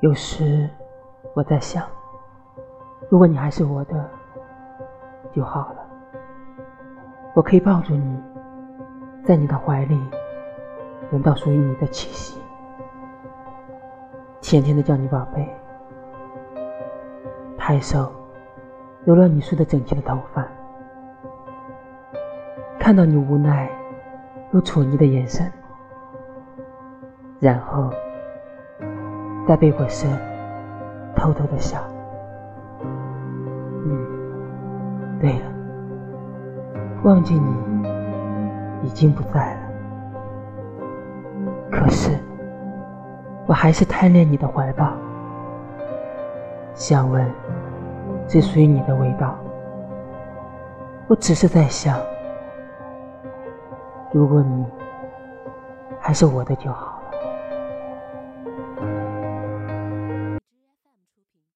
有时我在想，如果你还是我的就好了，我可以抱住你，在你的怀里闻到属于你的气息，甜甜的叫你宝贝，抬手揉了你梳得整齐的头发，看到你无奈又宠溺的眼神，然后。在背过身，偷偷的想。嗯，对了，忘记你已经不在了，可是我还是贪恋你的怀抱，想闻只属于你的味道。我只是在想，如果你还是我的就好。